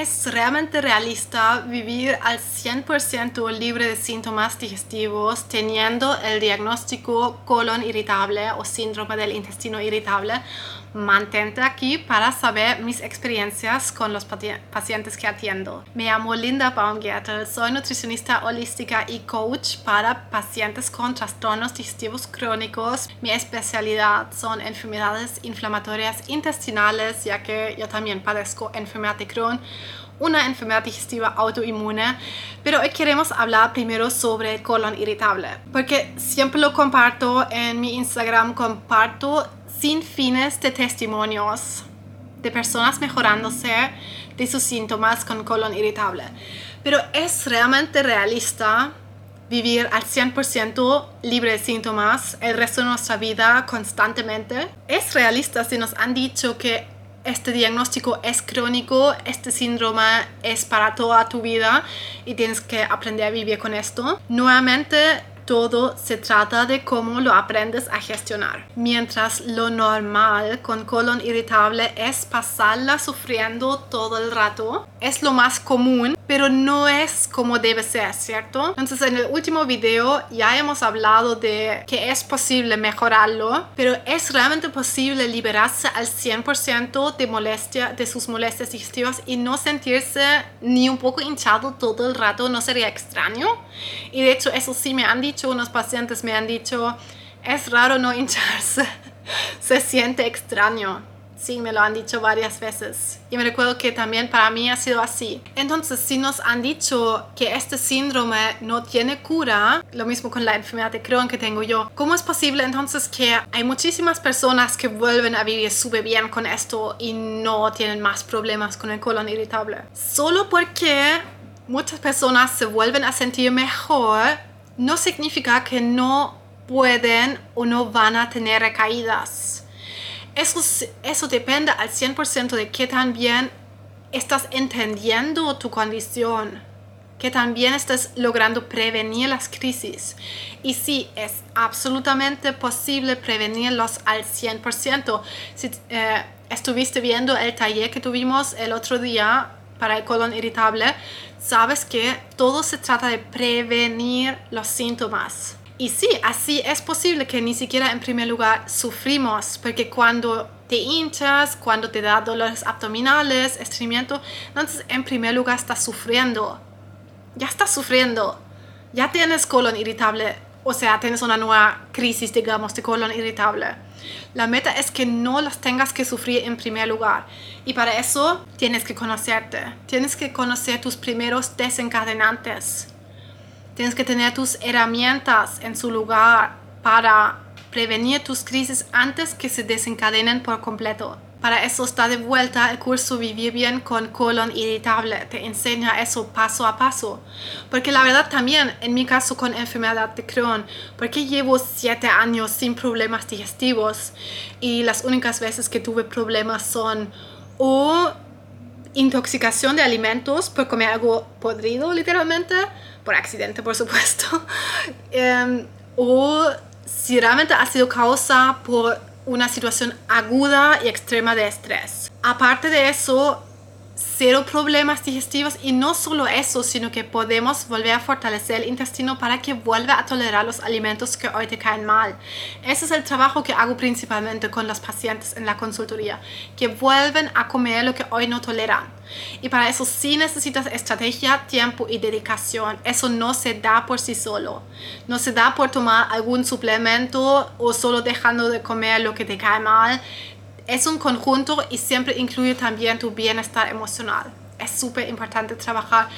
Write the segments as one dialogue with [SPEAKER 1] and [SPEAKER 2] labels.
[SPEAKER 1] ¿Es realmente realista vivir al 100% libre de síntomas digestivos teniendo el diagnóstico colon irritable o síndrome del intestino irritable? Mantente aquí para saber mis experiencias con los pacientes que atiendo. Me llamo Linda Baumgärtel, soy nutricionista holística y coach para pacientes con trastornos digestivos crónicos. Mi especialidad son enfermedades inflamatorias intestinales, ya que yo también padezco enfermedad de Crohn una enfermedad digestiva autoinmune, pero hoy queremos hablar primero sobre colon irritable, porque siempre lo comparto en mi Instagram, comparto sin fines de testimonios de personas mejorándose de sus síntomas con colon irritable. Pero es realmente realista vivir al 100% libre de síntomas el resto de nuestra vida constantemente. Es realista si nos han dicho que este diagnóstico es crónico, este síndrome es para toda tu vida y tienes que aprender a vivir con esto. Nuevamente, todo se trata de cómo lo aprendes a gestionar. Mientras lo normal con colon irritable es pasarla sufriendo todo el rato, es lo más común, pero no es como debe ser, ¿cierto? Entonces en el último video ya hemos hablado de que es posible mejorarlo, pero es realmente posible liberarse al 100% de molestia, de sus molestias digestivas y no sentirse ni un poco hinchado todo el rato, no sería extraño. Y de hecho eso sí me han dicho unos pacientes me han dicho, es raro no hincharse, se siente extraño. Sí, me lo han dicho varias veces. Y me recuerdo que también para mí ha sido así. Entonces, si nos han dicho que este síndrome no tiene cura, lo mismo con la enfermedad de Crohn que tengo yo, ¿cómo es posible entonces que hay muchísimas personas que vuelven a vivir súper bien con esto y no tienen más problemas con el colon irritable? Solo porque muchas personas se vuelven a sentir mejor no significa que no pueden o no van a tener recaídas. Eso, eso depende al 100% de que también estás entendiendo tu condición, que también estás logrando prevenir las crisis. Y sí, es absolutamente posible prevenirlos al 100%. Si eh, estuviste viendo el taller que tuvimos el otro día, para el colon irritable, sabes que todo se trata de prevenir los síntomas. Y sí, así es posible que ni siquiera en primer lugar sufrimos, porque cuando te hinchas, cuando te da dolores abdominales, estreñimiento, entonces en primer lugar estás sufriendo. Ya estás sufriendo. Ya tienes colon irritable, o sea, tienes una nueva crisis, digamos, de colon irritable. La meta es que no las tengas que sufrir en primer lugar. Y para eso tienes que conocerte. Tienes que conocer tus primeros desencadenantes. Tienes que tener tus herramientas en su lugar para prevenir tus crisis antes que se desencadenen por completo. Para eso está de vuelta el curso Vivir bien con colon irritable. Te enseña eso paso a paso. Porque la verdad también, en mi caso con enfermedad de Crohn, porque llevo siete años sin problemas digestivos y las únicas veces que tuve problemas son o intoxicación de alimentos por comer algo podrido literalmente, por accidente por supuesto, em, o si realmente ha sido causa por una situación aguda y extrema de estrés. Aparte de eso, cero problemas digestivos y no solo eso, sino que podemos volver a fortalecer el intestino para que vuelva a tolerar los alimentos que hoy te caen mal. Ese es el trabajo que hago principalmente con los pacientes en la consultoría, que vuelven a comer lo que hoy no toleran. Y para eso sí necesitas estrategia, tiempo y dedicación. Eso no se da por sí solo. No se da por tomar algún suplemento o solo dejando de comer lo que te cae mal es un conjunto y siempre incluye también tu bienestar emocional. Es súper importante trabajar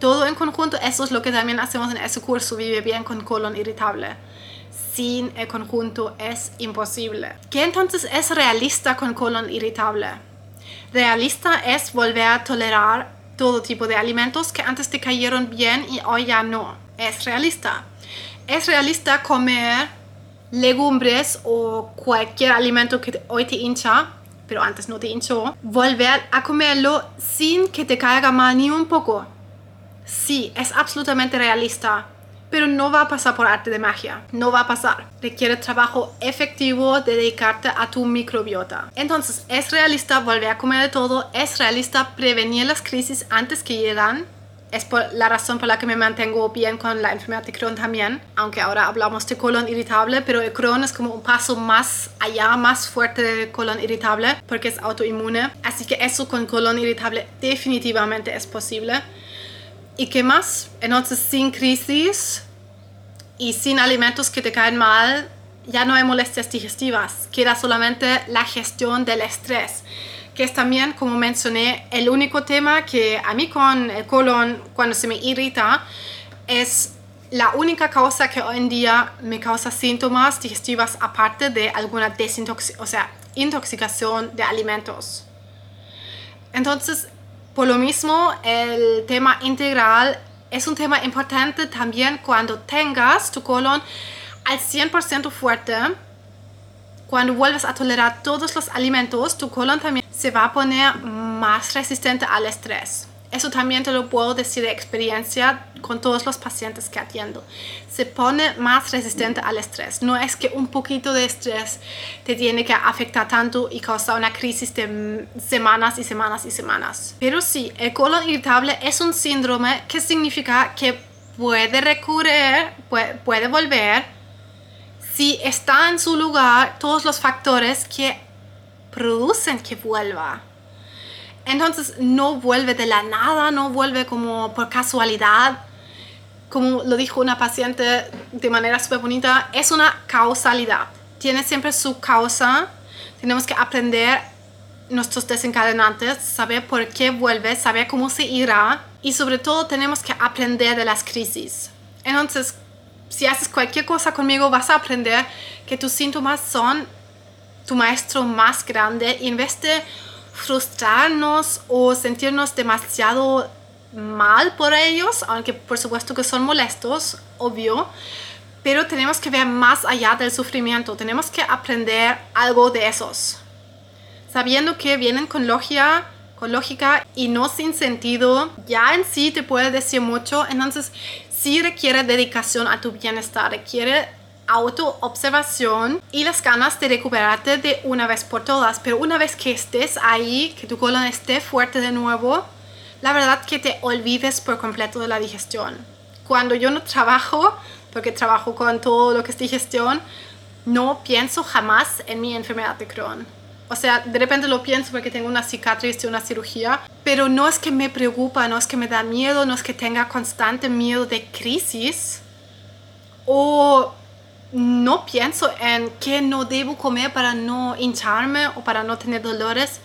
[SPEAKER 1] todo en conjunto. Eso es lo que también hacemos en ese curso, Vive bien con colon irritable. Sin el conjunto es imposible. ¿Qué entonces es realista con colon irritable? Realista es volver a tolerar todo tipo de alimentos que antes te cayeron bien y hoy ya no. Es realista. Es realista comer legumbres o cualquier alimento que hoy te hincha, pero antes no te hinchó, volver a comerlo sin que te caiga mal ni un poco. Sí, es absolutamente realista. pero no va a pasar por arte de magia, no va a pasar. Requiere trabajo efectivo de dedicarte a tu microbiota. Entonces, ¿es realista volver a comer de todo? ¿Es realista prevenir las crisis antes que llegan? Es por la razón por la que me mantengo bien con la enfermedad de Crohn también, aunque ahora hablamos de colon irritable, pero el Crohn es como un paso más allá, más fuerte del colon irritable, porque es autoinmune. Así que eso con colon irritable definitivamente es posible. ¿Y qué más? Entonces, sin crisis y sin alimentos que te caen mal, ya no hay molestias digestivas, queda solamente la gestión del estrés que es también, como mencioné, el único tema que a mí con el colon, cuando se me irrita, es la única causa que hoy en día me causa síntomas digestivas aparte de alguna desintoxicación, o sea, intoxicación de alimentos. Entonces, por lo mismo, el tema integral es un tema importante también cuando tengas tu colon al 100% fuerte. Cuando vuelves a tolerar todos los alimentos, tu colon también se va a poner más resistente al estrés. Eso también te lo puedo decir de experiencia con todos los pacientes que atiendo. Se pone más resistente al estrés. No es que un poquito de estrés te tiene que afectar tanto y causar una crisis de semanas y semanas y semanas. Pero sí, el colon irritable es un síndrome que significa que puede recurrir, puede volver si está en su lugar todos los factores que producen que vuelva. Entonces no vuelve de la nada, no vuelve como por casualidad. Como lo dijo una paciente de manera súper bonita, es una causalidad. Tiene siempre su causa. Tenemos que aprender nuestros desencadenantes, saber por qué vuelve, saber cómo se irá y sobre todo tenemos que aprender de las crisis. Entonces, si haces cualquier cosa conmigo, vas a aprender que tus síntomas son tu maestro más grande y en vez de frustrarnos o sentirnos demasiado mal por ellos, aunque por supuesto que son molestos, obvio, pero tenemos que ver más allá del sufrimiento, tenemos que aprender algo de esos, sabiendo que vienen con lógica, con lógica y no sin sentido, ya en sí te puede decir mucho, entonces sí requiere dedicación a tu bienestar, requiere autoobservación y las ganas de recuperarte de una vez por todas. Pero una vez que estés ahí, que tu colon esté fuerte de nuevo, la verdad que te olvides por completo de la digestión. Cuando yo no trabajo, porque trabajo con todo lo que es digestión, no pienso jamás en mi enfermedad de Crohn. O sea, de repente lo pienso porque tengo una cicatriz de una cirugía, pero no es que me preocupa, no es que me da miedo, no es que tenga constante miedo de crisis o no pienso en qué no debo comer para no hincharme o para no tener dolores.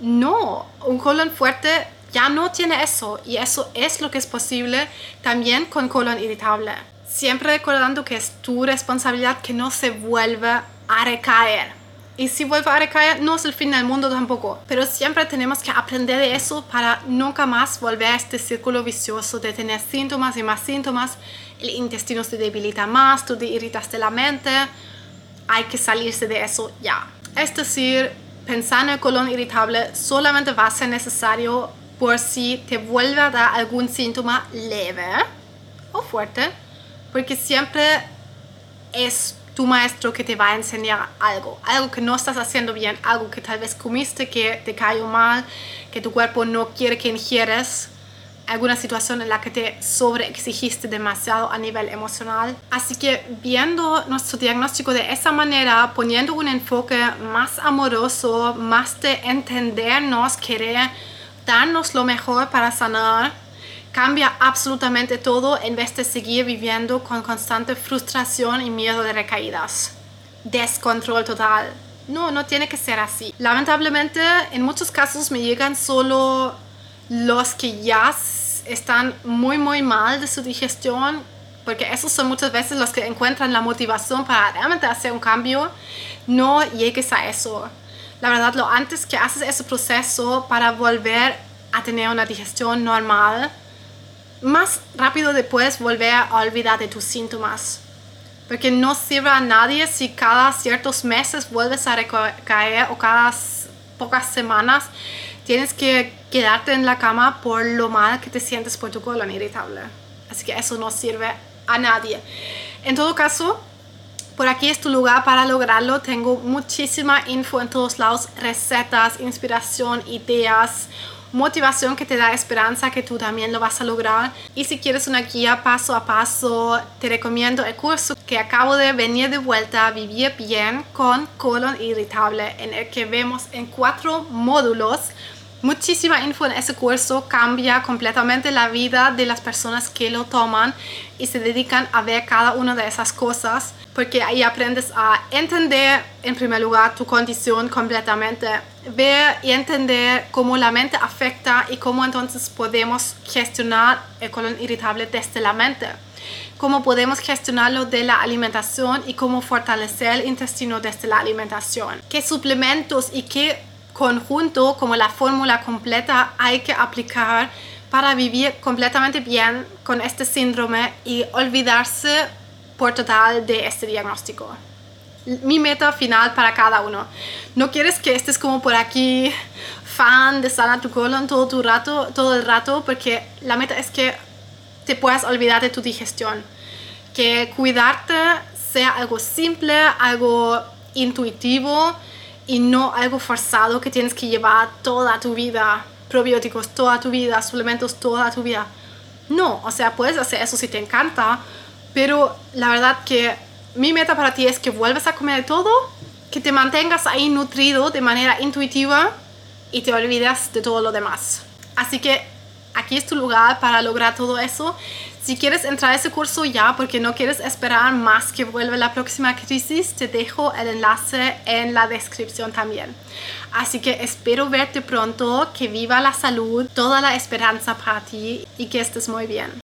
[SPEAKER 1] No, un colon fuerte ya no tiene eso y eso es lo que es posible también con colon irritable. Siempre recordando que es tu responsabilidad que no se vuelva a recaer. Y si vuelve a recaer, no es el fin del mundo tampoco. Pero siempre tenemos que aprender de eso para nunca más volver a este círculo vicioso de tener síntomas y más síntomas el intestino se debilita más, tú te irritas de la mente, hay que salirse de eso ya. Es decir, pensar en el colon irritable solamente va a ser necesario por si te vuelve a dar algún síntoma leve o fuerte, porque siempre es tu maestro que te va a enseñar algo, algo que no estás haciendo bien, algo que tal vez comiste que te cayó mal, que tu cuerpo no quiere que ingieres alguna situación en la que te sobreexigiste demasiado a nivel emocional. Así que viendo nuestro diagnóstico de esa manera, poniendo un enfoque más amoroso, más de entendernos, querer darnos lo mejor para sanar, cambia absolutamente todo en vez de seguir viviendo con constante frustración y miedo de recaídas. Descontrol total. No, no tiene que ser así. Lamentablemente, en muchos casos me llegan solo los que ya están muy, muy mal de su digestión, porque esos son muchas veces los que encuentran la motivación para realmente hacer un cambio, no llegues a eso. La verdad, lo antes que haces ese proceso para volver a tener una digestión normal, más rápido después volver a olvidar de tus síntomas. Porque no sirve a nadie si cada ciertos meses vuelves a recaer o cada pocas semanas tienes que quedarte en la cama por lo mal que te sientes por tu colon irritable. Así que eso no sirve a nadie. En todo caso, por aquí es tu lugar para lograrlo. Tengo muchísima info en todos lados, recetas, inspiración, ideas, motivación que te da esperanza que tú también lo vas a lograr. Y si quieres una guía paso a paso, te recomiendo el curso que acabo de venir de vuelta, Vivir Bien con colon irritable, en el que vemos en cuatro módulos muchísima info en ese curso cambia completamente la vida de las personas que lo toman y se dedican a ver cada una de esas cosas porque ahí aprendes a entender en primer lugar tu condición completamente, ver y entender cómo la mente afecta y cómo entonces podemos gestionar el colon irritable desde la mente cómo podemos gestionarlo de la alimentación y cómo fortalecer el intestino desde la alimentación. ¿Qué suplementos y qué conjunto, como la fórmula completa, hay que aplicar para vivir completamente bien con este síndrome y olvidarse por total de este diagnóstico. Mi meta final para cada uno. No quieres que estés como por aquí fan de sana tu colon todo tu rato, todo el rato, porque la meta es que te puedas olvidar de tu digestión. Que cuidarte sea algo simple, algo intuitivo y no algo forzado que tienes que llevar toda tu vida, probióticos toda tu vida, suplementos toda tu vida. No, o sea, puedes hacer eso si te encanta, pero la verdad que mi meta para ti es que vuelvas a comer todo, que te mantengas ahí nutrido de manera intuitiva y te olvides de todo lo demás. Así que aquí es tu lugar para lograr todo eso. Si quieres entrar a ese curso ya porque no quieres esperar más que vuelva la próxima crisis, te dejo el enlace en la descripción también. Así que espero verte pronto, que viva la salud, toda la esperanza para ti y que estés muy bien.